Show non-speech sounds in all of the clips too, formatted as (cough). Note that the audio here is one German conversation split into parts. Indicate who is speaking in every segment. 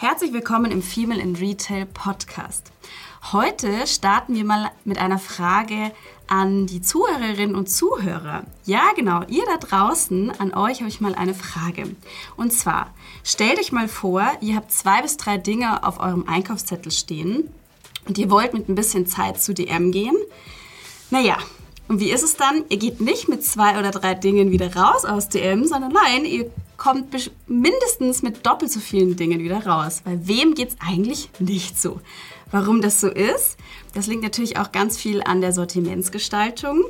Speaker 1: Herzlich willkommen im Female in Retail Podcast. Heute starten wir mal mit einer Frage an die Zuhörerinnen und Zuhörer. Ja, genau, ihr da draußen, an euch habe ich mal eine Frage. Und zwar, stellt euch mal vor, ihr habt zwei bis drei Dinge auf eurem Einkaufszettel stehen und ihr wollt mit ein bisschen Zeit zu DM gehen. Naja, und wie ist es dann? Ihr geht nicht mit zwei oder drei Dingen wieder raus aus DM, sondern nein, ihr kommt mindestens mit doppelt so vielen Dingen wieder raus. Weil wem geht es eigentlich nicht so? Warum das so ist, das liegt natürlich auch ganz viel an der Sortimentsgestaltung.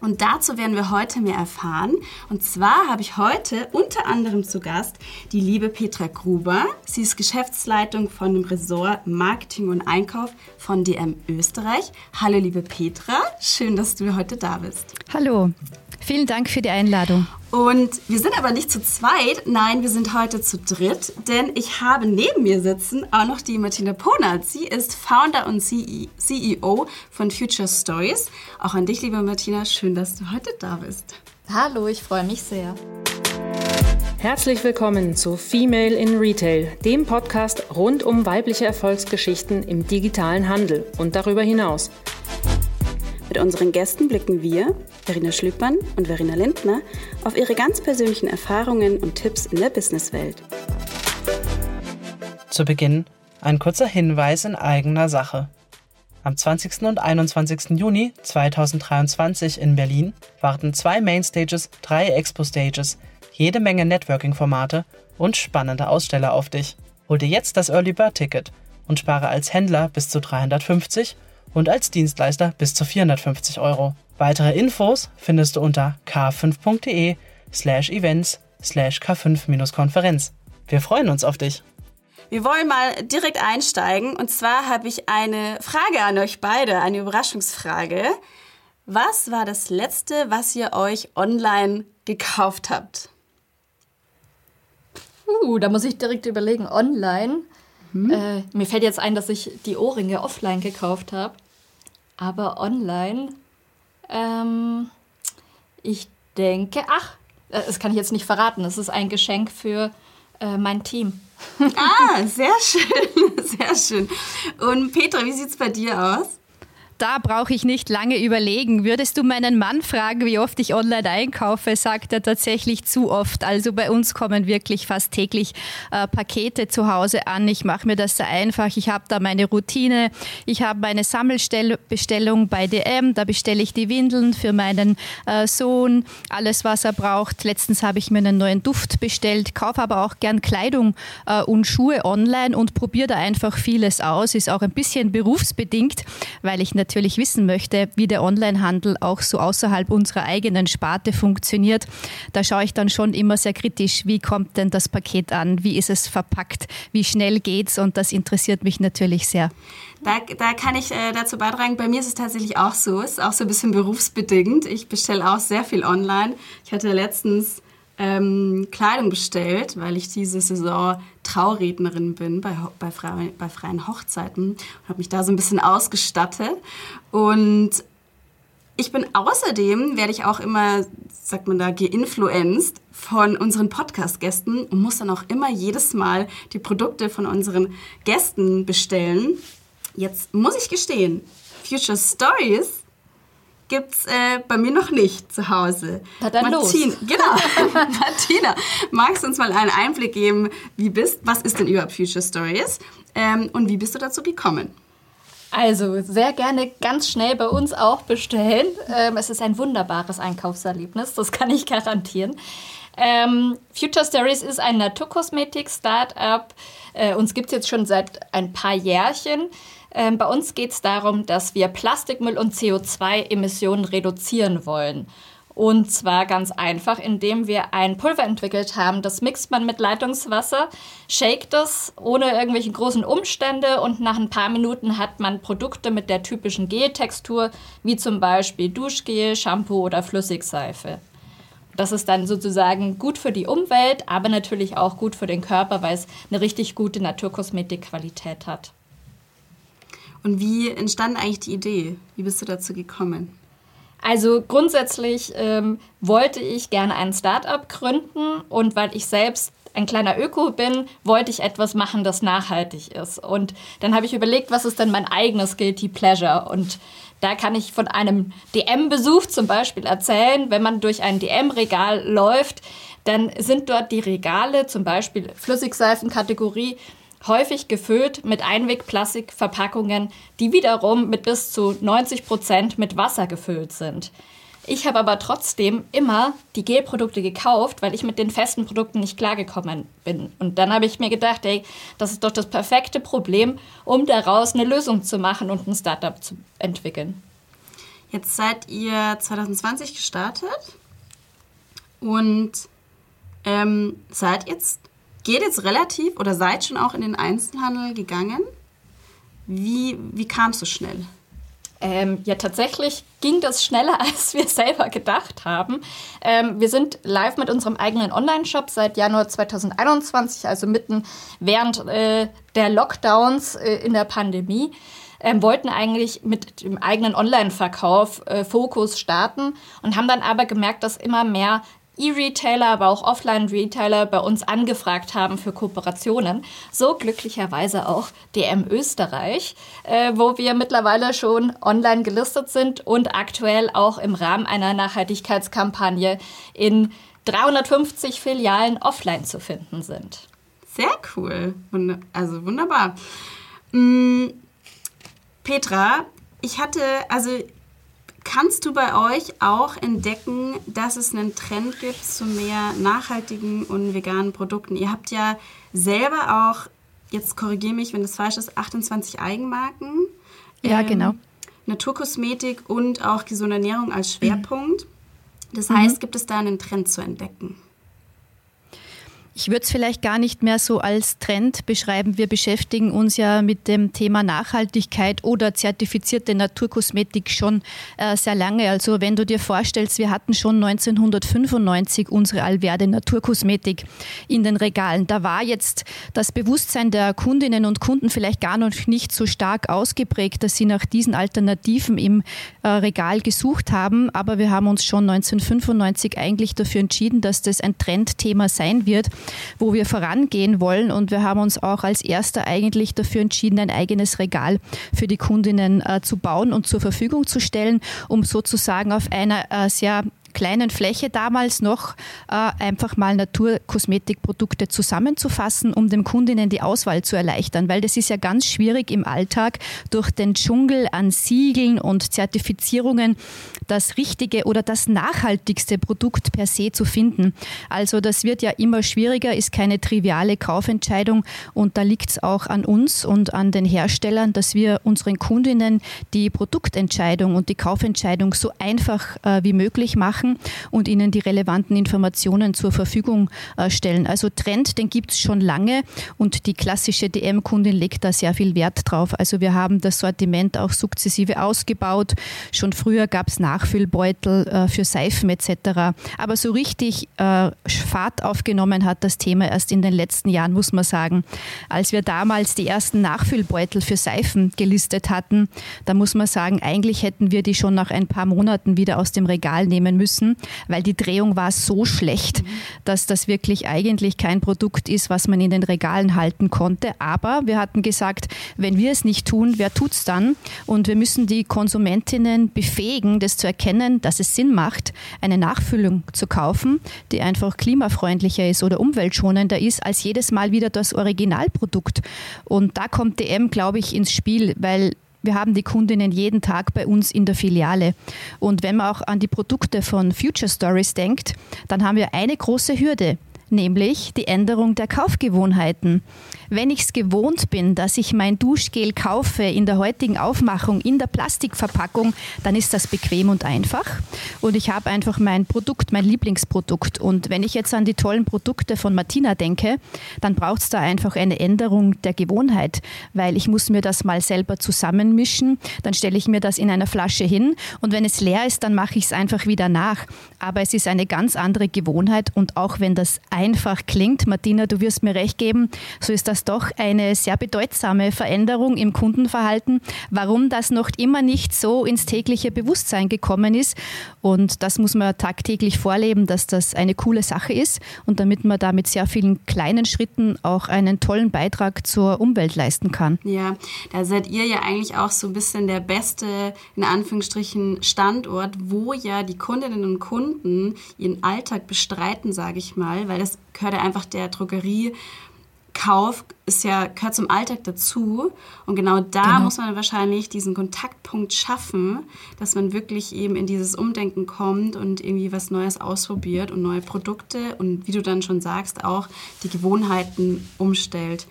Speaker 1: Und dazu werden wir heute mehr erfahren. Und zwar habe ich heute unter anderem zu Gast die liebe Petra Gruber. Sie ist Geschäftsleitung von dem Ressort Marketing und Einkauf von DM Österreich. Hallo liebe Petra, schön, dass du heute da bist.
Speaker 2: Hallo. Vielen Dank für die Einladung.
Speaker 1: Und wir sind aber nicht zu zweit, nein, wir sind heute zu dritt, denn ich habe neben mir sitzen auch noch die Martina Ponat. Sie ist Founder und CEO von Future Stories. Auch an dich, liebe Martina, schön, dass du heute da bist.
Speaker 3: Hallo, ich freue mich sehr.
Speaker 4: Herzlich willkommen zu Female in Retail, dem Podcast rund um weibliche Erfolgsgeschichten im digitalen Handel und darüber hinaus.
Speaker 1: Mit unseren Gästen blicken wir, Verena Schlüppmann und Verena Lindner, auf ihre ganz persönlichen Erfahrungen und Tipps in der Businesswelt.
Speaker 5: Zu Beginn ein kurzer Hinweis in eigener Sache. Am 20. und 21. Juni 2023 in Berlin warten zwei Mainstages, drei Expo-Stages, jede Menge Networking-Formate und spannende Aussteller auf dich. Hol dir jetzt das Early Bird Ticket und spare als Händler bis zu 350 und als Dienstleister bis zu 450 Euro. Weitere Infos findest du unter k5.de slash events slash k5-Konferenz. Wir freuen uns auf dich.
Speaker 1: Wir wollen mal direkt einsteigen und zwar habe ich eine Frage an euch beide, eine Überraschungsfrage. Was war das letzte, was ihr euch online gekauft habt?
Speaker 3: Uh, da muss ich direkt überlegen. Online. Hm? Äh, mir fällt jetzt ein, dass ich die Ohrringe offline gekauft habe. Aber online, ähm, ich denke, ach, äh, das kann ich jetzt nicht verraten. Es ist ein Geschenk für äh, mein Team.
Speaker 1: Ah, sehr schön, (laughs) sehr schön. Und Petra, wie sieht es bei dir aus?
Speaker 2: Da brauche ich nicht lange überlegen. Würdest du meinen Mann fragen, wie oft ich online einkaufe, sagt er tatsächlich zu oft. Also bei uns kommen wirklich fast täglich äh, Pakete zu Hause an. Ich mache mir das sehr einfach. Ich habe da meine Routine. Ich habe meine Sammelbestellung bei DM. Da bestelle ich die Windeln für meinen äh, Sohn, alles, was er braucht. Letztens habe ich mir einen neuen Duft bestellt, kaufe aber auch gern Kleidung äh, und Schuhe online und probiere da einfach vieles aus. Ist auch ein bisschen berufsbedingt, weil ich natürlich natürlich wissen möchte, wie der Onlinehandel auch so außerhalb unserer eigenen Sparte funktioniert, da schaue ich dann schon immer sehr kritisch, wie kommt denn das Paket an, wie ist es verpackt, wie schnell geht's und das interessiert mich natürlich sehr.
Speaker 1: Da, da kann ich äh, dazu beitragen, bei mir ist es tatsächlich auch so, es ist auch so ein bisschen berufsbedingt. Ich bestelle auch sehr viel online. Ich hatte letztens ähm, Kleidung bestellt, weil ich diese Saison Traurednerin bin bei, bei, frei, bei freien Hochzeiten und habe mich da so ein bisschen ausgestattet. Und ich bin außerdem, werde ich auch immer, sagt man da, geinfluenced von unseren Podcast-Gästen und muss dann auch immer jedes Mal die Produkte von unseren Gästen bestellen. Jetzt muss ich gestehen, Future Stories gibt es äh, bei mir noch nicht zu Hause.
Speaker 3: Na dann
Speaker 1: Martin,
Speaker 3: los.
Speaker 1: Genau. (laughs) Martina, magst du uns mal einen Einblick geben, wie bist, was ist denn überhaupt Future Stories ähm, und wie bist du dazu gekommen?
Speaker 3: Also sehr gerne ganz schnell bei uns auch bestellen. Ähm, es ist ein wunderbares Einkaufserlebnis, das kann ich garantieren. Ähm, Future Stories ist ein Naturkosmetik-Startup. Äh, uns gibt es jetzt schon seit ein paar Jährchen. Ähm, bei uns geht es darum, dass wir Plastikmüll und CO2-Emissionen reduzieren wollen. Und zwar ganz einfach, indem wir ein Pulver entwickelt haben. Das mixt man mit Leitungswasser, shakt es ohne irgendwelche großen Umstände und nach ein paar Minuten hat man Produkte mit der typischen Geltextur, wie zum Beispiel Duschgel, Shampoo oder Flüssigseife. Das ist dann sozusagen gut für die Umwelt, aber natürlich auch gut für den Körper, weil es eine richtig gute Naturkosmetikqualität hat.
Speaker 1: Und wie entstand eigentlich die Idee? Wie bist du dazu gekommen?
Speaker 3: Also grundsätzlich ähm, wollte ich gerne ein Startup gründen und weil ich selbst ein kleiner Öko bin, wollte ich etwas machen, das nachhaltig ist. Und dann habe ich überlegt, was ist denn mein eigenes Guilty Pleasure? Und da kann ich von einem DM-Besuch zum Beispiel erzählen. Wenn man durch ein DM-Regal läuft, dann sind dort die Regale, zum Beispiel Flüssigseifenkategorie, häufig gefüllt mit Einwegplastikverpackungen, die wiederum mit bis zu 90 Prozent mit Wasser gefüllt sind. Ich habe aber trotzdem immer die Gelprodukte gekauft, weil ich mit den festen Produkten nicht klargekommen bin. Und dann habe ich mir gedacht, ey, das ist doch das perfekte Problem, um daraus eine Lösung zu machen und ein Startup zu entwickeln.
Speaker 1: Jetzt seid ihr 2020 gestartet und ähm, seid jetzt, geht jetzt relativ oder seid schon auch in den Einzelhandel gegangen. Wie, wie kam es so schnell?
Speaker 3: Ähm, ja, tatsächlich ging das schneller, (laughs) als wir selber gedacht haben. Ähm, wir sind live mit unserem eigenen Online-Shop seit Januar 2021, also mitten während äh, der Lockdowns äh, in der Pandemie. Ähm, wollten eigentlich mit dem eigenen Online-Verkauf äh, Fokus starten und haben dann aber gemerkt, dass immer mehr E-Retailer, aber auch Offline-Retailer bei uns angefragt haben für Kooperationen. So glücklicherweise auch DM Österreich, äh, wo wir mittlerweile schon online gelistet sind und aktuell auch im Rahmen einer Nachhaltigkeitskampagne in 350 Filialen offline zu finden sind.
Speaker 1: Sehr cool. Also wunderbar. Mm, Petra, ich hatte, also Kannst du bei euch auch entdecken, dass es einen Trend gibt zu mehr nachhaltigen und veganen Produkten? Ihr habt ja selber auch, jetzt korrigiere mich, wenn das falsch ist, 28 Eigenmarken.
Speaker 2: Ja, ähm, genau.
Speaker 1: Naturkosmetik und auch gesunde Ernährung als Schwerpunkt. Das heißt, mhm. gibt es da einen Trend zu entdecken?
Speaker 2: Ich würde es vielleicht gar nicht mehr so als Trend beschreiben. Wir beschäftigen uns ja mit dem Thema Nachhaltigkeit oder zertifizierte Naturkosmetik schon äh, sehr lange. Also wenn du dir vorstellst, wir hatten schon 1995 unsere Allwerde Naturkosmetik in den Regalen. Da war jetzt das Bewusstsein der Kundinnen und Kunden vielleicht gar noch nicht so stark ausgeprägt, dass sie nach diesen Alternativen im äh, Regal gesucht haben. Aber wir haben uns schon 1995 eigentlich dafür entschieden, dass das ein Trendthema sein wird wo wir vorangehen wollen. Und wir haben uns auch als erster eigentlich dafür entschieden, ein eigenes Regal für die Kundinnen äh, zu bauen und zur Verfügung zu stellen, um sozusagen auf einer äh, sehr kleinen Fläche damals noch äh, einfach mal Naturkosmetikprodukte zusammenzufassen, um dem Kundinnen die Auswahl zu erleichtern, weil das ist ja ganz schwierig im Alltag durch den Dschungel an Siegeln und Zertifizierungen das richtige oder das nachhaltigste Produkt per se zu finden. Also das wird ja immer schwieriger, ist keine triviale Kaufentscheidung. Und da liegt es auch an uns und an den Herstellern, dass wir unseren Kundinnen die Produktentscheidung und die Kaufentscheidung so einfach äh, wie möglich machen machen und ihnen die relevanten Informationen zur Verfügung äh, stellen. Also Trend, den gibt es schon lange und die klassische DM-Kundin legt da sehr viel Wert drauf. Also wir haben das Sortiment auch sukzessive ausgebaut. Schon früher gab es Nachfüllbeutel äh, für Seifen etc. Aber so richtig äh, Fahrt aufgenommen hat das Thema erst in den letzten Jahren, muss man sagen. Als wir damals die ersten Nachfüllbeutel für Seifen gelistet hatten, da muss man sagen, eigentlich hätten wir die schon nach ein paar Monaten wieder aus dem Regal nehmen müssen müssen, weil die Drehung war so schlecht, dass das wirklich eigentlich kein Produkt ist, was man in den Regalen halten konnte. Aber wir hatten gesagt, wenn wir es nicht tun, wer tut es dann? Und wir müssen die Konsumentinnen befähigen, das zu erkennen, dass es Sinn macht, eine Nachfüllung zu kaufen, die einfach klimafreundlicher ist oder umweltschonender ist, als jedes Mal wieder das Originalprodukt. Und da kommt DM, glaube ich, ins Spiel, weil wir haben die Kundinnen jeden Tag bei uns in der Filiale. Und wenn man auch an die Produkte von Future Stories denkt, dann haben wir eine große Hürde, nämlich die Änderung der Kaufgewohnheiten. Wenn ich es gewohnt bin, dass ich mein Duschgel kaufe in der heutigen Aufmachung, in der Plastikverpackung, dann ist das bequem und einfach. Und ich habe einfach mein Produkt, mein Lieblingsprodukt. Und wenn ich jetzt an die tollen Produkte von Martina denke, dann braucht es da einfach eine Änderung der Gewohnheit, weil ich muss mir das mal selber zusammenmischen. Dann stelle ich mir das in einer Flasche hin und wenn es leer ist, dann mache ich es einfach wieder nach. Aber es ist eine ganz andere Gewohnheit und auch wenn das ein einfach klingt, Martina, du wirst mir recht geben, so ist das doch eine sehr bedeutsame Veränderung im Kundenverhalten, warum das noch immer nicht so ins tägliche Bewusstsein gekommen ist. Und das muss man tagtäglich vorleben, dass das eine coole Sache ist und damit man da mit sehr vielen kleinen Schritten auch einen tollen Beitrag zur Umwelt leisten kann.
Speaker 1: Ja, da seid ihr ja eigentlich auch so ein bisschen der beste, in Anführungsstrichen, Standort, wo ja die Kundinnen und Kunden ihren Alltag bestreiten, sage ich mal, weil das gehört ja einfach der Drogerie Kauf ist ja, gehört zum Alltag dazu. Und genau da genau. muss man wahrscheinlich diesen Kontaktpunkt schaffen, dass man wirklich eben in dieses Umdenken kommt und irgendwie was Neues ausprobiert und neue Produkte und wie du dann schon sagst, auch die Gewohnheiten umstellt.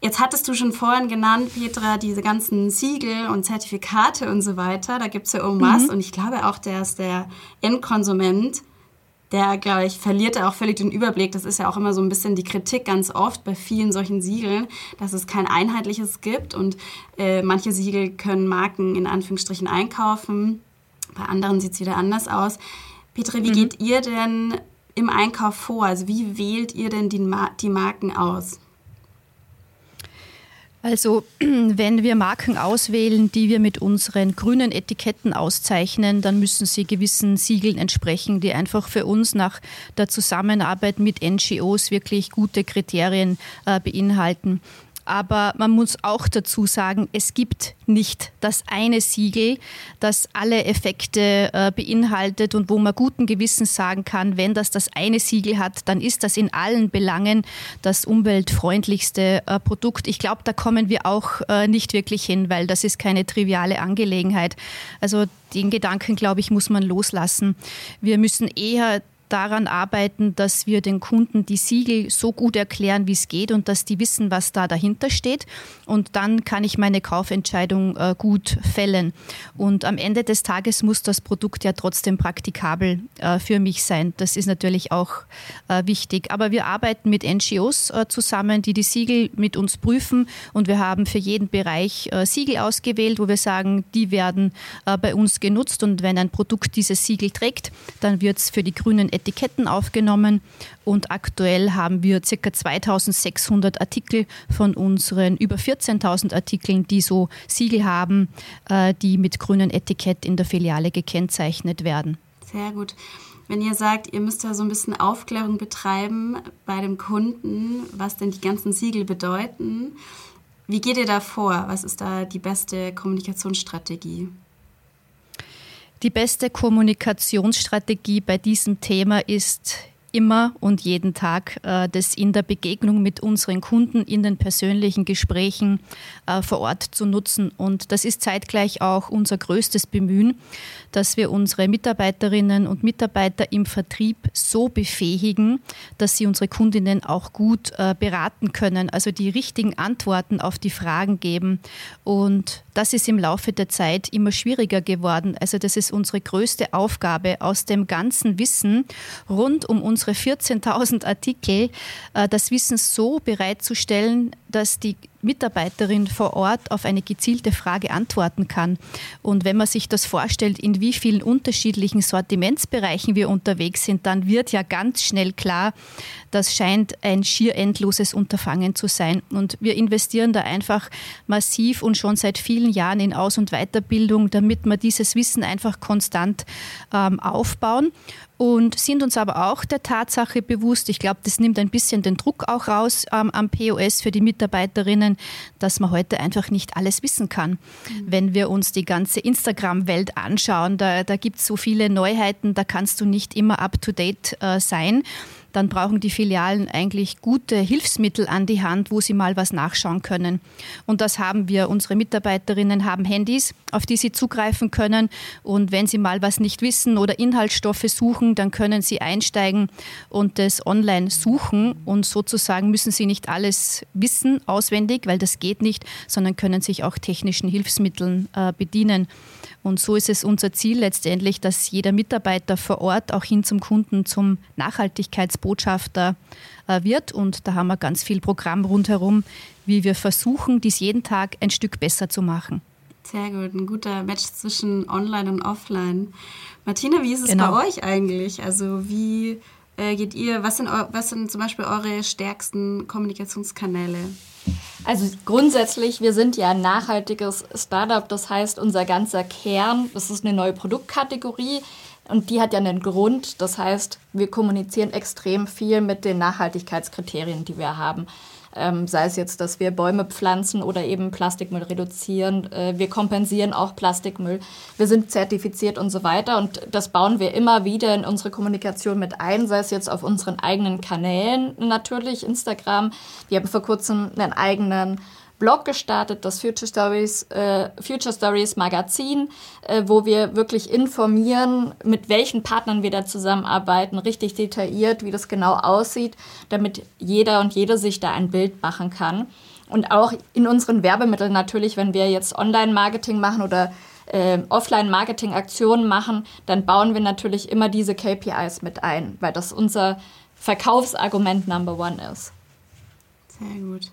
Speaker 1: Jetzt hattest du schon vorhin genannt, Petra, diese ganzen Siegel und Zertifikate und so weiter. Da gibt es ja irgendwas. Mhm. Und ich glaube auch, dass der Endkonsument der, glaube ich, verliert auch völlig den Überblick. Das ist ja auch immer so ein bisschen die Kritik ganz oft bei vielen solchen Siegeln, dass es kein einheitliches gibt und äh, manche Siegel können Marken in Anführungsstrichen einkaufen, bei anderen sieht es wieder anders aus. Petre, wie mhm. geht ihr denn im Einkauf vor? Also wie wählt ihr denn die, Mar die Marken aus?
Speaker 2: Also (clears throat) wenn wir Marken auswählen, die wir mit unseren grünen Etiketten auszeichnen, dann müssen sie gewissen Siegeln entsprechen, die einfach für uns nach der Zusammenarbeit mit NGOs wirklich gute Kriterien äh, beinhalten. Aber man muss auch dazu sagen, es gibt nicht das eine Siegel, das alle Effekte äh, beinhaltet und wo man guten Gewissens sagen kann, wenn das das eine Siegel hat, dann ist das in allen Belangen das umweltfreundlichste äh, Produkt. Ich glaube, da kommen wir auch äh, nicht wirklich hin, weil das ist keine triviale Angelegenheit. Also den Gedanken, glaube ich, muss man loslassen. Wir müssen eher daran arbeiten, dass wir den Kunden die Siegel so gut erklären, wie es geht und dass die wissen, was da dahinter steht. Und dann kann ich meine Kaufentscheidung äh, gut fällen. Und am Ende des Tages muss das Produkt ja trotzdem praktikabel äh, für mich sein. Das ist natürlich auch äh, wichtig. Aber wir arbeiten mit NGOs äh, zusammen, die die Siegel mit uns prüfen. Und wir haben für jeden Bereich äh, Siegel ausgewählt, wo wir sagen, die werden äh, bei uns genutzt. Und wenn ein Produkt dieses Siegel trägt, dann wird es für die grünen Etiketten aufgenommen und aktuell haben wir ca. 2600 Artikel von unseren über 14.000 Artikeln, die so Siegel haben, äh, die mit grünem Etikett in der Filiale gekennzeichnet werden.
Speaker 1: Sehr gut. Wenn ihr sagt, ihr müsst da so ein bisschen Aufklärung betreiben bei dem Kunden, was denn die ganzen Siegel bedeuten, wie geht ihr da vor? Was ist da die beste Kommunikationsstrategie?
Speaker 2: Die beste Kommunikationsstrategie bei diesem Thema ist immer und jeden Tag äh, das in der Begegnung mit unseren Kunden, in den persönlichen Gesprächen äh, vor Ort zu nutzen. Und das ist zeitgleich auch unser größtes Bemühen, dass wir unsere Mitarbeiterinnen und Mitarbeiter im Vertrieb so befähigen, dass sie unsere Kundinnen auch gut äh, beraten können, also die richtigen Antworten auf die Fragen geben. Und das ist im Laufe der Zeit immer schwieriger geworden. Also das ist unsere größte Aufgabe, aus dem ganzen Wissen rund um unsere 14.000 Artikel äh, das Wissen so bereitzustellen, dass die Mitarbeiterin vor Ort auf eine gezielte Frage antworten kann. Und wenn man sich das vorstellt, in wie vielen unterschiedlichen Sortimentsbereichen wir unterwegs sind, dann wird ja ganz schnell klar, das scheint ein schier endloses Unterfangen zu sein. Und wir investieren da einfach massiv und schon seit vielen Jahren in Aus- und Weiterbildung, damit wir dieses Wissen einfach konstant ähm, aufbauen und sind uns aber auch der Tatsache bewusst, ich glaube, das nimmt ein bisschen den Druck auch raus ähm, am POS für die Mitarbeiterinnen, dass man heute einfach nicht alles wissen kann. Mhm. Wenn wir uns die ganze Instagram-Welt anschauen, da, da gibt es so viele Neuheiten, da kannst du nicht immer up-to-date äh, sein dann brauchen die Filialen eigentlich gute Hilfsmittel an die Hand, wo sie mal was nachschauen können. Und das haben wir. Unsere Mitarbeiterinnen haben Handys, auf die sie zugreifen können. Und wenn sie mal was nicht wissen oder Inhaltsstoffe suchen, dann können sie einsteigen und das online suchen. Und sozusagen müssen sie nicht alles wissen, auswendig, weil das geht nicht, sondern können sich auch technischen Hilfsmitteln äh, bedienen. Und so ist es unser Ziel letztendlich, dass jeder Mitarbeiter vor Ort auch hin zum Kunden zum Nachhaltigkeitsbotschafter äh, wird. Und da haben wir ganz viel Programm rundherum, wie wir versuchen, dies jeden Tag ein Stück besser zu machen.
Speaker 1: Sehr gut, ein guter Match zwischen Online und Offline. Martina, wie ist es genau. bei euch eigentlich? Also wie äh, geht ihr? Was sind, was sind zum Beispiel eure stärksten Kommunikationskanäle?
Speaker 3: Also grundsätzlich, wir sind ja ein nachhaltiges Startup. Das heißt, unser ganzer Kern, das ist eine neue Produktkategorie und die hat ja einen Grund. Das heißt, wir kommunizieren extrem viel mit den Nachhaltigkeitskriterien, die wir haben. Ähm, sei es jetzt, dass wir Bäume pflanzen oder eben Plastikmüll reduzieren. Äh, wir kompensieren auch Plastikmüll. Wir sind zertifiziert und so weiter. Und das bauen wir immer wieder in unsere Kommunikation mit ein, sei es jetzt auf unseren eigenen Kanälen natürlich, Instagram. Wir haben vor kurzem einen eigenen Blog gestartet, das Future Stories, äh, Future Stories Magazin, äh, wo wir wirklich informieren, mit welchen Partnern wir da zusammenarbeiten, richtig detailliert, wie das genau aussieht, damit jeder und jede sich da ein Bild machen kann. Und auch in unseren Werbemitteln natürlich, wenn wir jetzt Online-Marketing machen oder äh, Offline-Marketing-Aktionen machen, dann bauen wir natürlich immer diese KPIs mit ein, weil das unser Verkaufsargument Number One ist.
Speaker 1: Sehr gut.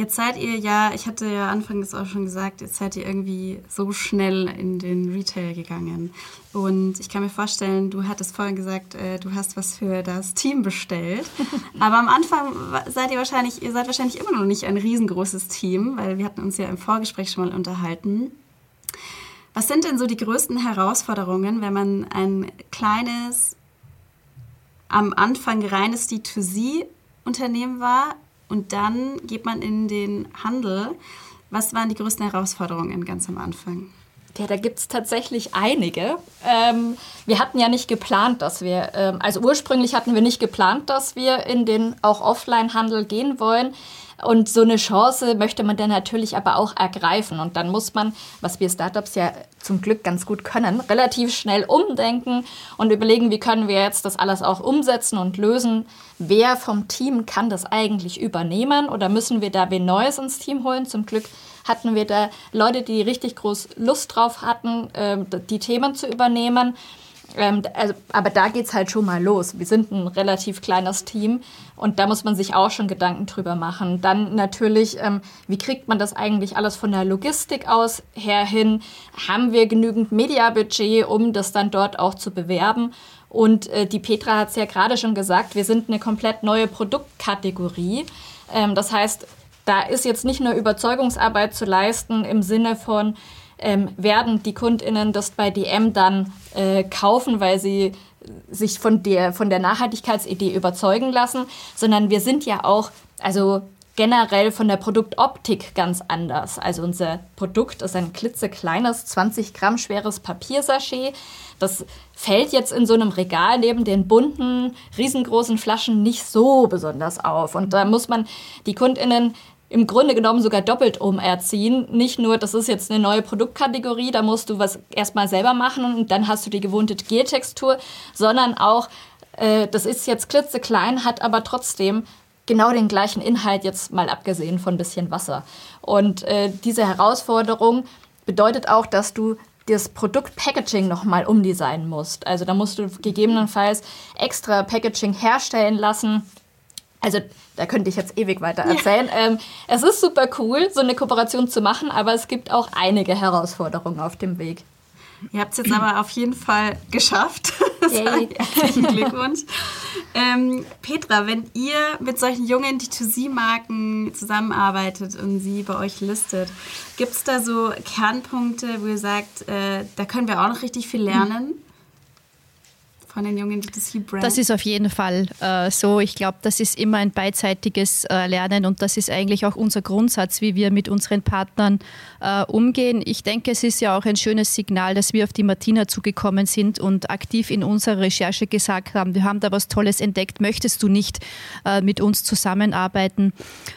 Speaker 1: Jetzt seid ihr ja, ich hatte ja anfangs auch schon gesagt, jetzt seid ihr irgendwie so schnell in den Retail gegangen. Und ich kann mir vorstellen, du hattest vorhin gesagt, äh, du hast was für das Team bestellt. (laughs) Aber am Anfang seid ihr wahrscheinlich, ihr seid wahrscheinlich immer noch nicht ein riesengroßes Team, weil wir hatten uns ja im Vorgespräch schon mal unterhalten. Was sind denn so die größten Herausforderungen, wenn man ein kleines, am Anfang reines D2C-Unternehmen war, und dann geht man in den Handel. Was waren die größten Herausforderungen ganz am Anfang?
Speaker 3: Ja, da gibt es tatsächlich einige. Ähm, wir hatten ja nicht geplant, dass wir, ähm, also ursprünglich hatten wir nicht geplant, dass wir in den auch Offline-Handel gehen wollen. Und so eine Chance möchte man dann natürlich aber auch ergreifen. Und dann muss man, was wir Startups ja zum Glück ganz gut können, relativ schnell umdenken und überlegen, wie können wir jetzt das alles auch umsetzen und lösen. Wer vom Team kann das eigentlich übernehmen oder müssen wir da wen Neues ins Team holen? Zum Glück hatten wir da Leute, die richtig groß Lust drauf hatten, äh, die Themen zu übernehmen. Ähm, also, aber da geht es halt schon mal los. Wir sind ein relativ kleines Team und da muss man sich auch schon Gedanken drüber machen. Dann natürlich, ähm, wie kriegt man das eigentlich alles von der Logistik aus her hin? Haben wir genügend Mediabudget, um das dann dort auch zu bewerben? Und äh, die Petra hat es ja gerade schon gesagt, wir sind eine komplett neue Produktkategorie. Ähm, das heißt, da ist jetzt nicht nur Überzeugungsarbeit zu leisten im Sinne von, ähm, werden die KundInnen das bei DM dann äh, kaufen, weil sie sich von der, von der Nachhaltigkeitsidee überzeugen lassen, sondern wir sind ja auch, also generell von der Produktoptik ganz anders. Also unser Produkt ist ein klitzekleines, 20 Gramm schweres Papiersachet. Das fällt jetzt in so einem Regal neben den bunten, riesengroßen Flaschen nicht so besonders auf. Und da muss man die KundInnen im Grunde genommen sogar doppelt umerziehen. Nicht nur, das ist jetzt eine neue Produktkategorie, da musst du was erstmal selber machen und dann hast du die gewohnte Geltextur, sondern auch, äh, das ist jetzt klitzeklein, hat aber trotzdem genau den gleichen Inhalt, jetzt mal abgesehen von ein bisschen Wasser. Und äh, diese Herausforderung bedeutet auch, dass du das Produktpackaging nochmal umdesignen musst. Also da musst du gegebenenfalls extra Packaging herstellen lassen also da könnte ich jetzt ewig weiter erzählen. Ja. Ähm, es ist super cool, so eine Kooperation zu machen, aber es gibt auch einige Herausforderungen auf dem Weg.
Speaker 1: Ihr habt es jetzt aber auf jeden Fall geschafft. (laughs) Herzlichen Glückwunsch. Ähm, Petra, wenn ihr mit solchen jungen D2C-Marken zusammenarbeitet und sie bei euch listet, gibt es da so Kernpunkte, wo ihr sagt, äh, da können wir auch noch richtig viel lernen? Von den jungen D2C-Brands?
Speaker 2: Das ist auf jeden Fall äh, so. Ich glaube, das ist immer ein beidseitiges äh, Lernen und das ist eigentlich auch unser Grundsatz, wie wir mit unseren Partnern äh, umgehen. Ich denke, es ist ja auch ein schönes Signal, dass wir auf die Martina zugekommen sind und aktiv in unserer Recherche gesagt haben, wir haben da was Tolles entdeckt, möchtest du nicht äh, mit uns zusammenarbeiten?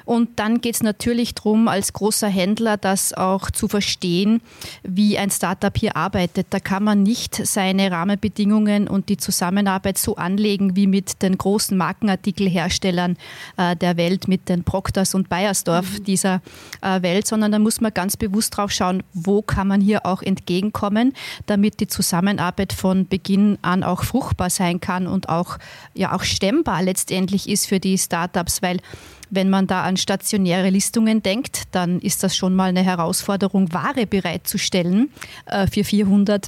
Speaker 2: Und dann geht es natürlich darum, als großer Händler das auch zu verstehen, wie ein Startup hier arbeitet. Da kann man nicht seine Rahmenbedingungen und die Zusammenarbeit so anlegen wie mit den großen Markenartikelherstellern äh, der Welt, mit den Proctors und Bayersdorf mhm. dieser äh, Welt, sondern da muss man ganz bewusst drauf schauen, wo kann man hier auch entgegenkommen, damit die Zusammenarbeit von Beginn an auch fruchtbar sein kann und auch, ja, auch stemmbar letztendlich ist für die Startups, weil wenn man da an stationäre Listungen denkt, dann ist das schon mal eine Herausforderung, Ware bereitzustellen äh, für 400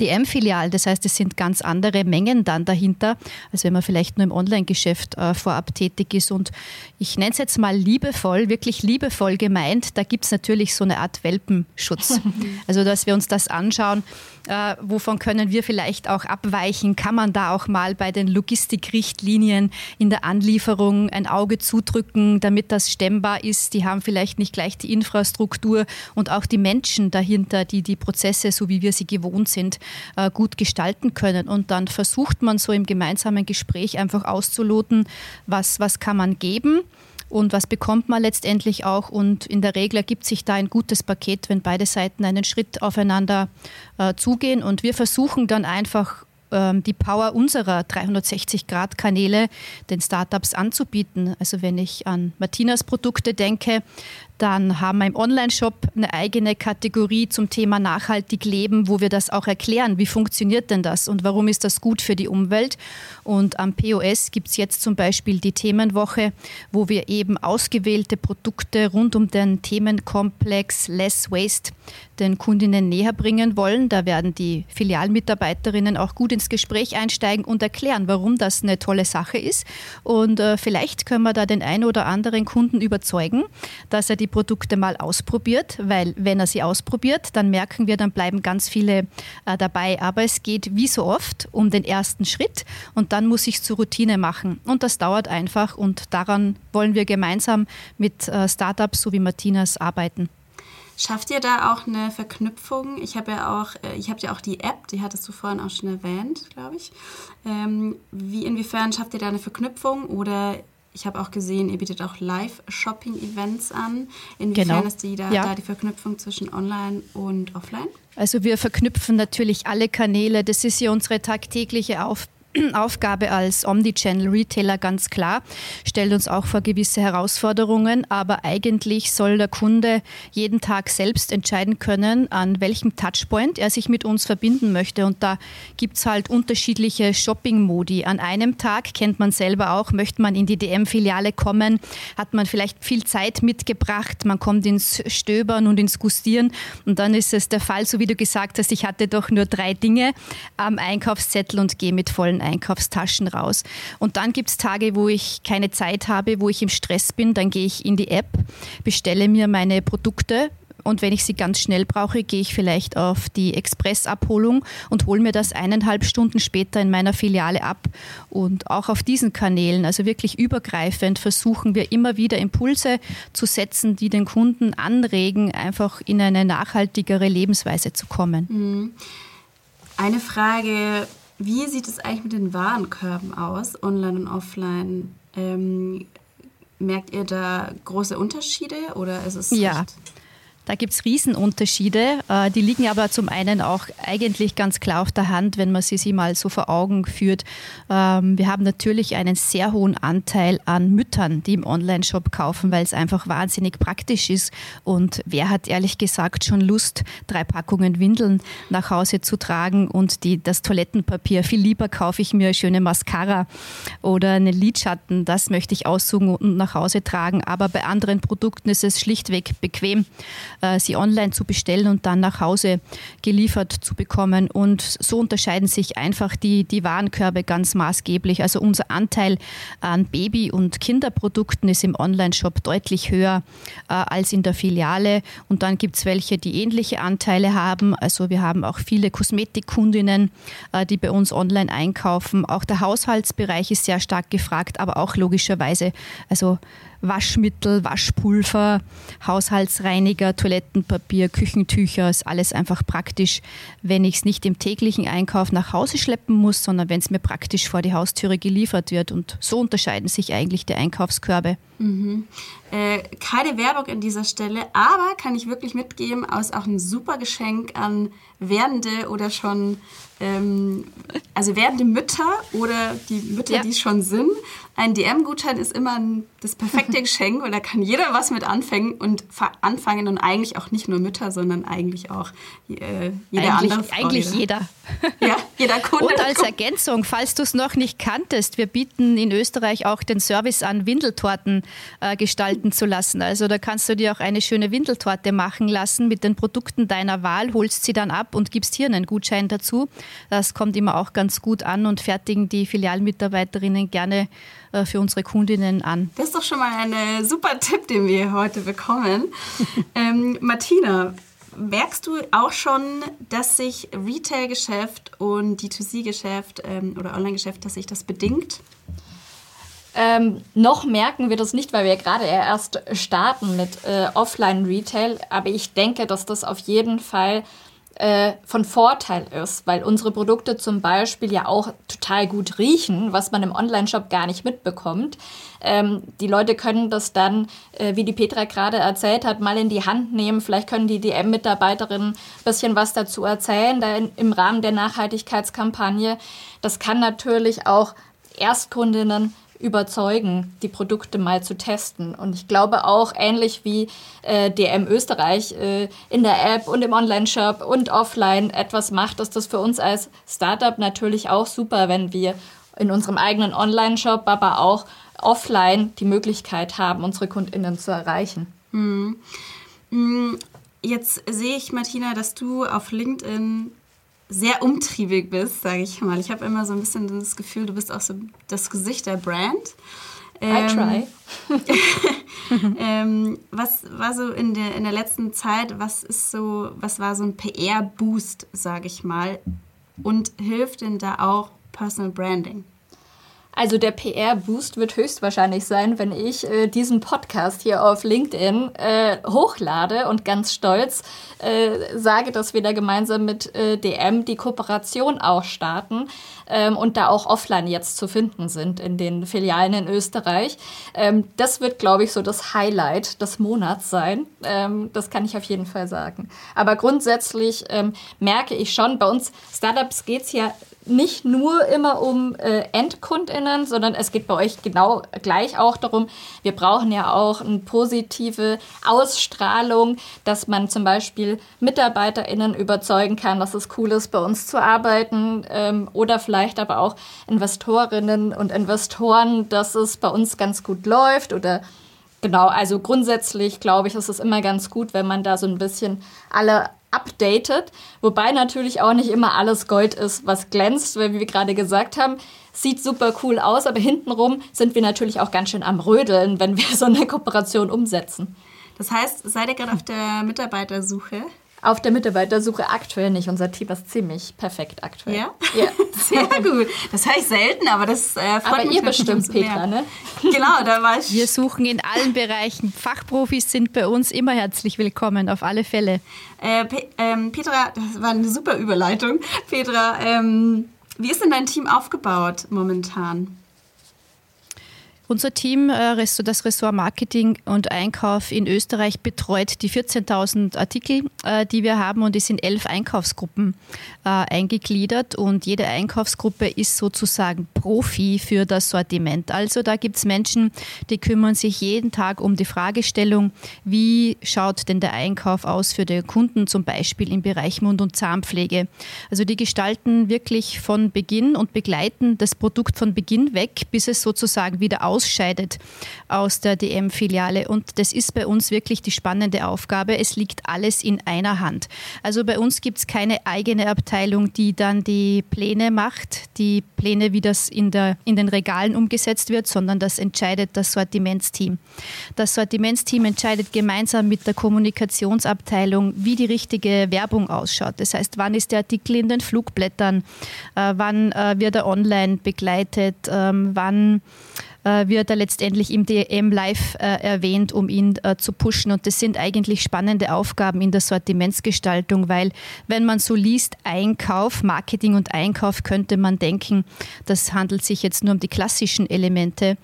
Speaker 2: DM-Filialen. Das heißt, es sind ganz andere Mengen dann dahinter, als wenn man vielleicht nur im Online-Geschäft äh, vorab tätig ist. Und ich nenne es jetzt mal liebevoll, wirklich liebevoll gemeint, da gibt es natürlich so eine Art Welpenschutz. (laughs) also, dass wir uns das anschauen, äh, wovon können wir vielleicht auch abweichen? Kann man da auch mal bei den Logistikrichtlinien in der Anlieferung ein Auge zudrücken, damit das stemmbar ist? Die haben vielleicht nicht gleich die Infrastruktur und auch die Menschen dahinter, die die Prozesse, so wie wir sie gewohnt sind, äh, gut gestalten können. Und dann versucht man so im gemeinsamen Gespräch einfach auszuloten, was, was kann man geben und was bekommt man letztendlich auch. Und in der Regel ergibt sich da ein gutes Paket, wenn beide Seiten einen Schritt aufeinander äh, zugehen. Und wir versuchen dann einfach ähm, die Power unserer 360-Grad-Kanäle den Startups anzubieten. Also wenn ich an Martinas Produkte denke, dann haben wir im Online-Shop eine eigene Kategorie zum Thema nachhaltig leben, wo wir das auch erklären. Wie funktioniert denn das und warum ist das gut für die Umwelt? Und am POS gibt es jetzt zum Beispiel die Themenwoche, wo wir eben ausgewählte Produkte rund um den Themenkomplex Less Waste den Kundinnen näher bringen wollen. Da werden die Filialmitarbeiterinnen auch gut ins Gespräch einsteigen und erklären, warum das eine tolle Sache ist. Und äh, vielleicht können wir da den einen oder anderen Kunden überzeugen, dass er die Produkte mal ausprobiert, weil wenn er sie ausprobiert, dann merken wir, dann bleiben ganz viele äh, dabei. Aber es geht wie so oft um den ersten Schritt und dann muss ich es zur Routine machen. Und das dauert einfach und daran wollen wir gemeinsam mit äh, Startups so wie Martinas arbeiten.
Speaker 1: Schafft ihr da auch eine Verknüpfung? Ich habe ja auch, äh, ich habe ja auch die App, die hattest du vorhin auch schon erwähnt, glaube ich. Ähm, wie inwiefern schafft ihr da eine Verknüpfung oder ich habe auch gesehen, ihr bietet auch Live-Shopping-Events an. Inwiefern genau. ist die da, ja. da die Verknüpfung zwischen Online und Offline?
Speaker 2: Also wir verknüpfen natürlich alle Kanäle. Das ist ja unsere tagtägliche Aufgabe. (clears throat) Aufgabe als Omnichannel-Retailer ganz klar, stellt uns auch vor gewisse Herausforderungen, aber eigentlich soll der Kunde jeden Tag selbst entscheiden können, an welchem Touchpoint er sich mit uns verbinden möchte. Und da gibt es halt unterschiedliche Shopping-Modi. An einem Tag kennt man selber auch, möchte man in die DM-Filiale kommen, hat man vielleicht viel Zeit mitgebracht, man kommt ins Stöbern und ins Gustieren und dann ist es der Fall, so wie du gesagt hast, ich hatte doch nur drei Dinge am Einkaufszettel und gehe mit vollen Einkaufstaschen raus. Und dann gibt es Tage, wo ich keine Zeit habe, wo ich im Stress bin. Dann gehe ich in die App, bestelle mir meine Produkte, und wenn ich sie ganz schnell brauche, gehe ich vielleicht auf die Expressabholung und hole mir das eineinhalb Stunden später in meiner Filiale ab. Und auch auf diesen Kanälen, also wirklich übergreifend, versuchen wir immer wieder Impulse zu setzen, die den Kunden anregen, einfach in eine nachhaltigere Lebensweise zu kommen. Mhm.
Speaker 1: Eine Frage wie sieht es eigentlich mit den Warenkörben aus, online und offline? Ähm, merkt ihr da große Unterschiede oder ist es
Speaker 2: ja. Da gibt es Riesenunterschiede. Äh, die liegen aber zum einen auch eigentlich ganz klar auf der Hand, wenn man sie sich mal so vor Augen führt. Ähm, wir haben natürlich einen sehr hohen Anteil an Müttern, die im Online-Shop kaufen, weil es einfach wahnsinnig praktisch ist. Und wer hat ehrlich gesagt schon Lust, drei Packungen Windeln nach Hause zu tragen und die, das Toilettenpapier? Viel lieber kaufe ich mir eine schöne Mascara oder einen Lidschatten. Das möchte ich aussuchen und nach Hause tragen. Aber bei anderen Produkten ist es schlichtweg bequem sie online zu bestellen und dann nach Hause geliefert zu bekommen. Und so unterscheiden sich einfach die, die Warenkörbe ganz maßgeblich. Also unser Anteil an Baby- und Kinderprodukten ist im Online-Shop deutlich höher äh, als in der Filiale. Und dann gibt es welche, die ähnliche Anteile haben. Also wir haben auch viele Kosmetikkundinnen, äh, die bei uns online einkaufen. Auch der Haushaltsbereich ist sehr stark gefragt, aber auch logischerweise, also Waschmittel, Waschpulver, Haushaltsreiniger, Toilettenpapier, Küchentücher, ist alles einfach praktisch, wenn ich es nicht im täglichen Einkauf nach Hause schleppen muss, sondern wenn es mir praktisch vor die Haustüre geliefert wird. Und so unterscheiden sich eigentlich die Einkaufskörbe.
Speaker 1: Mhm. Äh, keine Werbung an dieser Stelle, aber kann ich wirklich mitgeben, aus auch ein super Geschenk an werdende oder schon, ähm, also werdende Mütter oder die Mütter, ja. die schon sind. Ein DM-Gutschein ist immer ein, das perfekte (laughs) Geschenk und da kann jeder was mit anfangen und anfangen und eigentlich auch nicht nur Mütter, sondern eigentlich auch äh, jeder
Speaker 2: eigentlich,
Speaker 1: andere Frau,
Speaker 2: Eigentlich jeder. (laughs)
Speaker 1: Ja, jeder Kunde.
Speaker 2: Und als Ergänzung, falls du es noch nicht kanntest, wir bieten in Österreich auch den Service an, Windeltorten äh, gestalten zu lassen. Also da kannst du dir auch eine schöne Windeltorte machen lassen mit den Produkten deiner Wahl, holst sie dann ab und gibst hier einen Gutschein dazu. Das kommt immer auch ganz gut an und fertigen die Filialmitarbeiterinnen gerne äh, für unsere Kundinnen an.
Speaker 1: Das ist doch schon mal ein super Tipp, den wir heute bekommen. (laughs) ähm, Martina, Merkst du auch schon, dass sich Retail-Geschäft und D2C-Geschäft ähm, oder Online-Geschäft, dass sich das bedingt?
Speaker 3: Ähm, noch merken wir das nicht, weil wir gerade erst starten mit äh, Offline-Retail. Aber ich denke, dass das auf jeden Fall äh, von Vorteil ist, weil unsere Produkte zum Beispiel ja auch total gut riechen, was man im Online-Shop gar nicht mitbekommt. Ähm, die Leute können das dann, äh, wie die Petra gerade erzählt hat, mal in die Hand nehmen. Vielleicht können die DM-Mitarbeiterinnen ein bisschen was dazu erzählen, da in, im Rahmen der Nachhaltigkeitskampagne. Das kann natürlich auch Erstkundinnen überzeugen, die Produkte mal zu testen. Und ich glaube auch, ähnlich wie äh, DM Österreich äh, in der App und im Online-Shop und offline etwas macht, ist das für uns als Startup natürlich auch super, wenn wir in unserem eigenen Online-Shop, aber auch offline die Möglichkeit haben, unsere KundInnen zu erreichen.
Speaker 1: Hm. Jetzt sehe ich, Martina, dass du auf LinkedIn sehr umtriebig bist, sage ich mal. Ich habe immer so ein bisschen das Gefühl, du bist auch so das Gesicht der Brand.
Speaker 3: Ähm, I try. (laughs)
Speaker 1: ähm, was war so in der, in der letzten Zeit, was ist so, was war so ein PR-Boost, sage ich mal? Und hilft denn da auch Personal Branding?
Speaker 3: Also der PR-Boost wird höchstwahrscheinlich sein, wenn ich äh, diesen Podcast hier auf LinkedIn äh, hochlade und ganz stolz äh, sage, dass wir da gemeinsam mit äh, DM die Kooperation auch starten ähm, und da auch offline jetzt zu finden sind in den Filialen in Österreich. Ähm, das wird, glaube ich, so das Highlight des Monats sein. Ähm, das kann ich auf jeden Fall sagen. Aber grundsätzlich ähm, merke ich schon, bei uns Startups geht es ja nicht nur immer um äh, EndkundInnen, sondern es geht bei euch genau gleich auch darum, wir brauchen ja auch eine positive Ausstrahlung, dass man zum Beispiel MitarbeiterInnen überzeugen kann, dass es cool ist, bei uns zu arbeiten ähm, oder vielleicht aber auch Investorinnen und Investoren, dass es bei uns ganz gut läuft oder Genau, also grundsätzlich glaube ich, ist es immer ganz gut, wenn man da so ein bisschen alle updated. Wobei natürlich auch nicht immer alles Gold ist, was glänzt, weil wie wir gerade gesagt haben, sieht super cool aus, aber hintenrum sind wir natürlich auch ganz schön am Rödeln, wenn wir (laughs) so eine Kooperation umsetzen.
Speaker 1: Das heißt, seid ihr gerade auf der Mitarbeitersuche?
Speaker 3: Auf der Mitarbeitersuche aktuell nicht. Unser Team ist ziemlich perfekt aktuell.
Speaker 1: Ja? Ja. (laughs) Sehr gut. Das höre ich selten, aber das äh, freut
Speaker 3: aber
Speaker 1: mich.
Speaker 3: ihr bestimmt, Petra, ne?
Speaker 1: Genau, da war ich.
Speaker 2: Wir suchen in allen Bereichen. Fachprofis sind bei uns immer herzlich willkommen, auf alle Fälle.
Speaker 1: Äh, Pe ähm, Petra, das war eine super Überleitung. Petra, ähm, wie ist denn dein Team aufgebaut momentan?
Speaker 2: Unser Team, äh, das Ressort Marketing und Einkauf in Österreich, betreut die 14.000 Artikel, äh, die wir haben und es sind elf Einkaufsgruppen äh, eingegliedert und jede Einkaufsgruppe ist sozusagen Profi für das Sortiment. Also da gibt es Menschen, die kümmern sich jeden Tag um die Fragestellung, wie schaut denn der Einkauf aus für den Kunden, zum Beispiel im Bereich Mund- und Zahnpflege. Also die gestalten wirklich von Beginn und begleiten das Produkt von Beginn weg, bis es sozusagen wieder aus ausscheidet aus der DM-Filiale. Und das ist bei uns wirklich die spannende Aufgabe. Es liegt alles in einer Hand. Also bei uns gibt es keine eigene Abteilung, die dann die Pläne macht, die Pläne, wie das in, der, in den Regalen umgesetzt wird, sondern das entscheidet das Sortimentsteam. Das Sortimentsteam entscheidet gemeinsam mit der Kommunikationsabteilung, wie die richtige Werbung ausschaut. Das heißt, wann ist der Artikel in den Flugblättern, äh, wann äh, wird er online begleitet, ähm, wann wird er letztendlich im DM Live äh, erwähnt, um ihn äh, zu pushen. Und das sind eigentlich spannende Aufgaben in der Sortimentsgestaltung, weil wenn man so liest, Einkauf, Marketing und Einkauf, könnte man denken, das handelt sich jetzt nur um die klassischen Elemente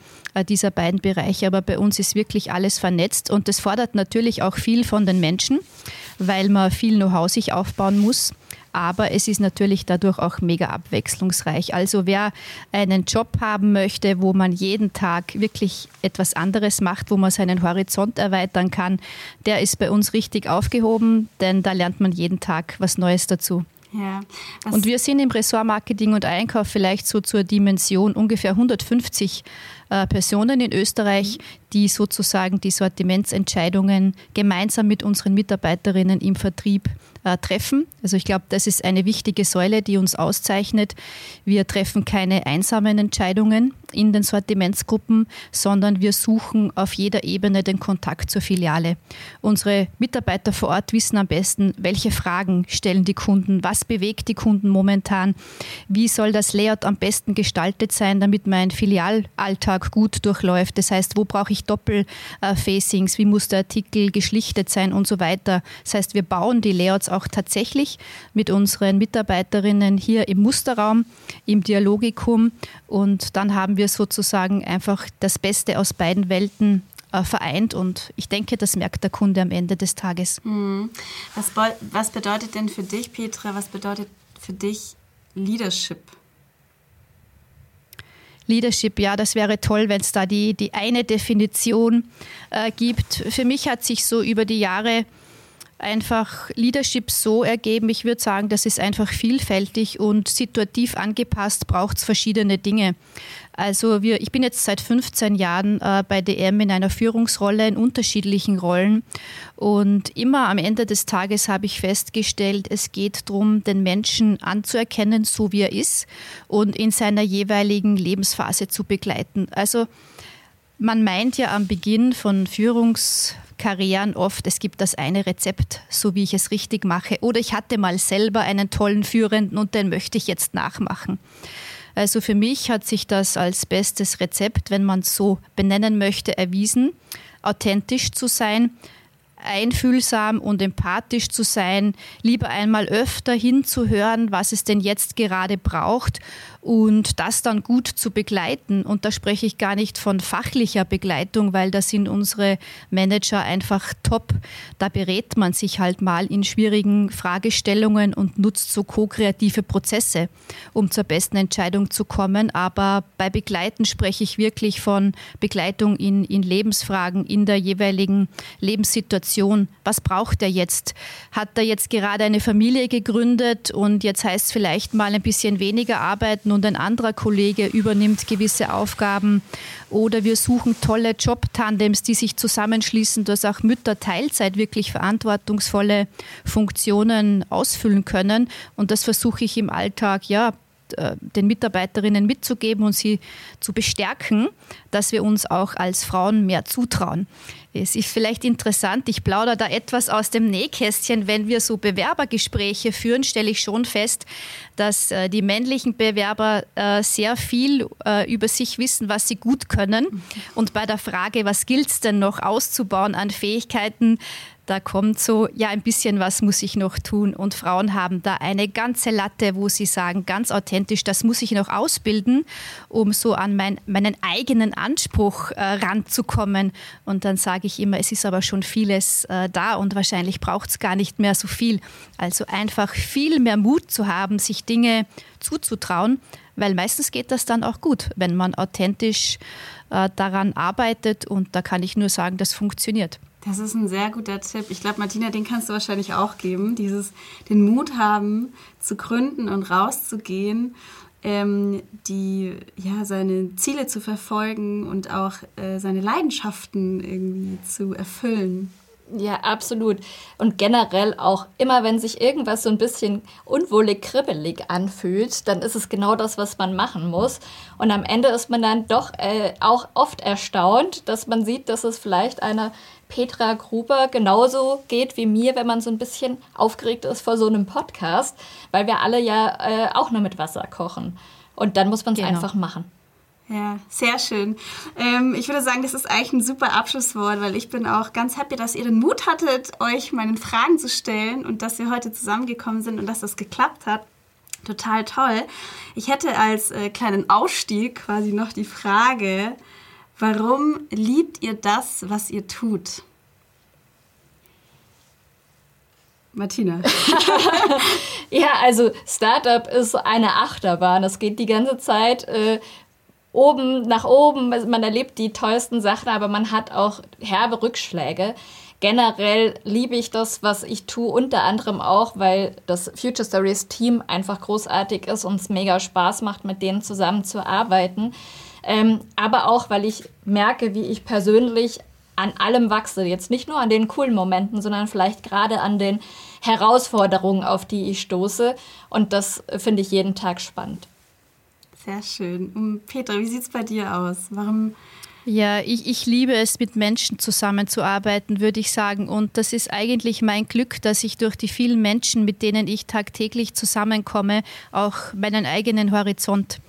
Speaker 2: dieser beiden Bereiche. Aber bei uns ist wirklich alles vernetzt und das fordert natürlich auch viel von den Menschen, weil man viel Know-how sich aufbauen muss aber es ist natürlich dadurch auch mega abwechslungsreich. Also wer einen Job haben möchte, wo man jeden Tag wirklich etwas anderes macht, wo man seinen Horizont erweitern kann, der ist bei uns richtig aufgehoben, denn da lernt man jeden Tag was Neues dazu. Ja, und wir sind im Ressort Marketing und Einkauf vielleicht so zur Dimension ungefähr 150 äh, Personen in Österreich, die sozusagen die Sortimentsentscheidungen gemeinsam mit unseren Mitarbeiterinnen im Vertrieb äh, treffen. Also ich glaube, das ist eine wichtige Säule, die uns auszeichnet. Wir treffen keine einsamen Entscheidungen in den Sortimentsgruppen, sondern wir suchen auf jeder Ebene den Kontakt zur Filiale. Unsere Mitarbeiter vor Ort wissen am besten, welche Fragen stellen die Kunden, was bewegt die Kunden momentan, wie soll das Layout am besten gestaltet sein, damit mein Filialalltag gut durchläuft. Das heißt, wo brauche ich Doppelfacings, wie muss der Artikel geschlichtet sein und so weiter. Das heißt, wir bauen die Layouts auch tatsächlich mit unseren Mitarbeiterinnen hier im Musterraum, im Dialogikum und dann haben wir sozusagen einfach das Beste aus beiden Welten äh, vereint und ich denke, das merkt der Kunde am Ende des Tages.
Speaker 1: Mhm. Was, was bedeutet denn für dich, Petra, was bedeutet für dich Leadership?
Speaker 2: Leadership, ja, das wäre toll, wenn es da die, die eine Definition äh, gibt. Für mich hat sich so über die Jahre einfach Leadership so ergeben. Ich würde sagen, das ist einfach vielfältig und situativ angepasst, braucht es verschiedene Dinge. Also wir, ich bin jetzt seit 15 Jahren äh, bei DM in einer Führungsrolle, in unterschiedlichen Rollen. Und immer am Ende des Tages habe ich festgestellt, es geht darum, den Menschen anzuerkennen, so wie er ist und in seiner jeweiligen Lebensphase zu begleiten. Also man meint ja am Beginn von Führungskarrieren oft, es gibt das eine Rezept, so wie ich es richtig mache. Oder ich hatte mal selber einen tollen Führenden und den möchte ich jetzt nachmachen. Also für mich hat sich das als bestes Rezept, wenn man es so benennen möchte, erwiesen, authentisch zu sein, einfühlsam und empathisch zu sein, lieber einmal öfter hinzuhören, was es denn jetzt gerade braucht und das dann gut zu begleiten. Und da spreche ich gar nicht von fachlicher Begleitung, weil da sind unsere Manager einfach top. Da berät man sich halt mal in schwierigen Fragestellungen und nutzt so ko-kreative Prozesse, um zur besten Entscheidung zu kommen. Aber bei Begleiten spreche ich wirklich von Begleitung in, in Lebensfragen, in der jeweiligen Lebenssituation. Was braucht er jetzt? Hat er jetzt gerade eine Familie gegründet und jetzt heißt es vielleicht mal ein bisschen weniger arbeiten? Arbeiten und ein anderer Kollege übernimmt gewisse Aufgaben. Oder wir suchen tolle Jobtandems, die sich zusammenschließen, dass auch Mütter Teilzeit wirklich verantwortungsvolle Funktionen ausfüllen können. Und das versuche ich im Alltag, ja, den Mitarbeiterinnen mitzugeben und sie zu bestärken, dass wir uns auch als Frauen mehr zutrauen. Es ist vielleicht interessant, ich plaudere da etwas aus dem Nähkästchen. Wenn wir so Bewerbergespräche führen, stelle ich schon fest, dass äh, die männlichen Bewerber äh, sehr viel über sich wissen, was sie gut können. Und bei der Frage, was gilt es denn noch auszubauen an Fähigkeiten, da kommt so, ja, ein bisschen was muss ich noch tun. Und Frauen haben da eine ganze Latte, wo sie sagen, ganz authentisch, das muss ich noch ausbilden, um so an mein, meinen eigenen Anspruch äh, ranzukommen. Und dann sage ich immer, es ist aber schon vieles äh, da und wahrscheinlich braucht es gar nicht mehr so viel. Also einfach viel mehr Mut zu haben, sich Dinge zuzutrauen, weil meistens geht das dann auch gut, wenn man authentisch äh, daran arbeitet. Und da kann ich nur sagen, das funktioniert.
Speaker 1: Das ist ein sehr guter Tipp. Ich glaube, Martina, den kannst du wahrscheinlich auch geben. Dieses, den Mut haben, zu gründen und rauszugehen, ähm, die, ja, seine Ziele zu verfolgen und auch äh, seine Leidenschaften irgendwie zu erfüllen.
Speaker 3: Ja, absolut. Und generell auch immer, wenn sich irgendwas so ein bisschen unwohlig, kribbelig anfühlt, dann ist es genau das, was man machen muss. Und am Ende ist man dann doch äh, auch oft erstaunt, dass man sieht, dass es vielleicht einer Petra Gruber genauso geht wie mir, wenn man so ein bisschen aufgeregt ist vor so einem Podcast, weil wir alle ja äh, auch nur mit Wasser kochen. Und dann muss man es genau. einfach machen.
Speaker 1: Ja, sehr schön. Ähm, ich würde sagen, das ist eigentlich ein super Abschlusswort, weil ich bin auch ganz happy, dass ihr den Mut hattet, euch meinen Fragen zu stellen und dass wir heute zusammengekommen sind und dass das geklappt hat. Total toll. Ich hätte als äh, kleinen Ausstieg quasi noch die Frage, Warum liebt ihr das, was ihr tut? Martina. (laughs)
Speaker 3: ja, also Startup ist eine Achterbahn. Es geht die ganze Zeit äh, oben nach oben, also man erlebt die tollsten Sachen, aber man hat auch herbe Rückschläge. Generell liebe ich das, was ich tue, unter anderem auch, weil das Future Stories Team einfach großartig ist und es mega Spaß macht, mit denen zusammen zu arbeiten. Ähm, aber auch, weil ich merke, wie ich persönlich an allem wachse. Jetzt nicht nur an den coolen Momenten, sondern vielleicht gerade an den Herausforderungen, auf die ich stoße. Und das finde ich jeden Tag spannend.
Speaker 1: Sehr schön. Und Petra, wie sieht es bei dir aus? Warum
Speaker 2: ja, ich, ich liebe es, mit Menschen zusammenzuarbeiten, würde ich sagen. Und das ist eigentlich mein Glück, dass ich durch die vielen Menschen, mit denen ich tagtäglich zusammenkomme, auch meinen eigenen Horizont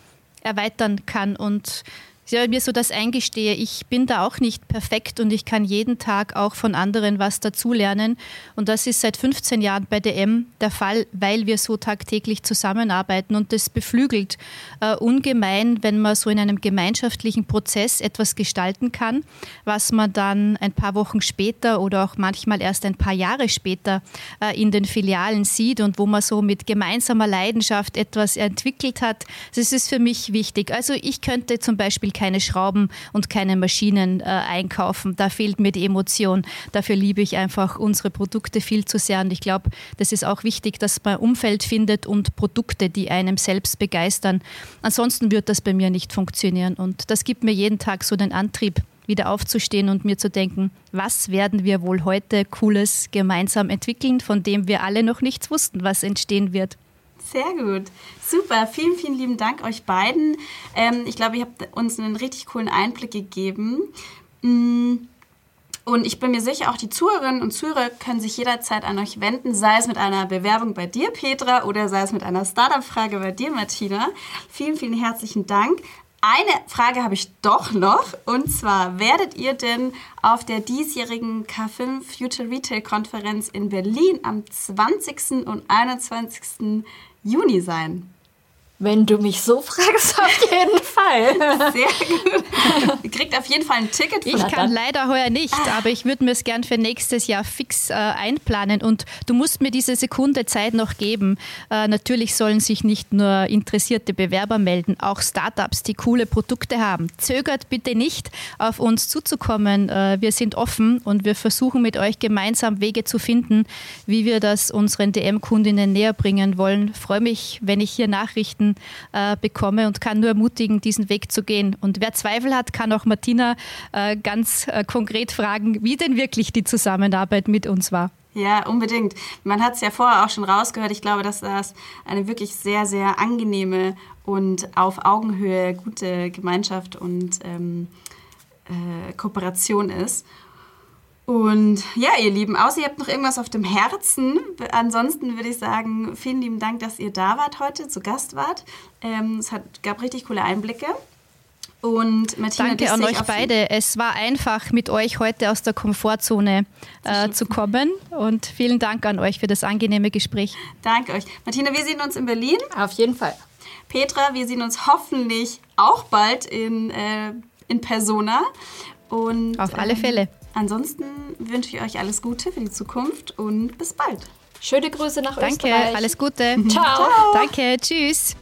Speaker 2: erweitern kann und ja, mir so das eingestehe, ich bin da auch nicht perfekt und ich kann jeden Tag auch von anderen was dazulernen. Und das ist seit 15 Jahren bei DM der Fall, weil wir so tagtäglich zusammenarbeiten. Und das beflügelt äh, ungemein, wenn man so in einem gemeinschaftlichen Prozess etwas gestalten kann, was man dann ein paar Wochen später oder auch manchmal erst ein paar Jahre später äh, in den Filialen sieht und wo man so mit gemeinsamer Leidenschaft etwas entwickelt hat. Das ist für mich wichtig. Also ich könnte zum Beispiel keine Schrauben und keine Maschinen äh, einkaufen. Da fehlt mir die Emotion. Dafür liebe ich einfach unsere Produkte viel zu sehr. Und ich glaube, das ist auch wichtig, dass man Umfeld findet und Produkte, die einem selbst begeistern. Ansonsten wird das bei mir nicht funktionieren. Und das gibt mir jeden Tag so den Antrieb, wieder aufzustehen und mir zu denken, was werden wir wohl heute Cooles gemeinsam entwickeln, von dem wir alle noch nichts wussten, was entstehen wird.
Speaker 1: Sehr gut. Super. Vielen, vielen lieben Dank euch beiden. Ähm, ich glaube, ihr habt uns einen richtig coolen Einblick gegeben. Mm. Und ich bin mir sicher, auch die Zuhörerinnen und Zuhörer können sich jederzeit an euch wenden, sei es mit einer Bewerbung bei dir, Petra, oder sei es mit einer Startup-Frage bei dir, Martina. Vielen, vielen herzlichen Dank. Eine Frage habe ich doch noch. Und zwar, werdet ihr denn auf der diesjährigen K5 Future Retail Konferenz in Berlin am 20. und 21. Juni sein.
Speaker 3: Wenn du mich so fragst, (laughs) auf jeden Fall.
Speaker 1: Sehr gut. Ihr kriegt auf jeden Fall ein Ticket.
Speaker 2: Ich kann leider heuer nicht, ah. aber ich würde mir es gern für nächstes Jahr fix äh, einplanen. Und du musst mir diese Sekunde Zeit noch geben. Äh, natürlich sollen sich nicht nur interessierte Bewerber melden, auch Startups, die coole Produkte haben. Zögert bitte nicht, auf uns zuzukommen. Äh, wir sind offen und wir versuchen mit euch gemeinsam Wege zu finden, wie wir das unseren DM-Kundinnen näher bringen wollen. Ich freue mich, wenn ich hier Nachrichten äh, bekomme und kann nur ermutigen, diesen Weg zu gehen. Und wer Zweifel hat, kann auch Martina äh, ganz äh, konkret fragen, wie denn wirklich die Zusammenarbeit mit uns war.
Speaker 1: Ja, unbedingt. Man hat es ja vorher auch schon rausgehört. Ich glaube, dass das eine wirklich sehr, sehr angenehme und auf Augenhöhe gute Gemeinschaft und ähm, äh, Kooperation ist. Und ja, ihr Lieben, außer ihr habt noch irgendwas auf dem Herzen. Ansonsten würde ich sagen, vielen lieben Dank, dass ihr da wart heute, zu Gast wart. Ähm, es hat, gab richtig coole Einblicke.
Speaker 2: Und Martina, Danke an euch beide. Es war einfach, mit euch heute aus der Komfortzone äh, zu kommen. Und vielen Dank an euch für das angenehme Gespräch.
Speaker 1: Danke euch. Martina, wir sehen uns in Berlin.
Speaker 3: Auf jeden Fall.
Speaker 1: Petra, wir sehen uns hoffentlich auch bald in, äh, in Persona. Und,
Speaker 2: Auf alle ähm, Fälle.
Speaker 1: Ansonsten wünsche ich euch alles Gute für die Zukunft und bis bald.
Speaker 3: Schöne Grüße nach
Speaker 2: Danke,
Speaker 3: Österreich.
Speaker 2: Danke, alles Gute.
Speaker 3: Ciao. Ciao.
Speaker 2: Danke, tschüss.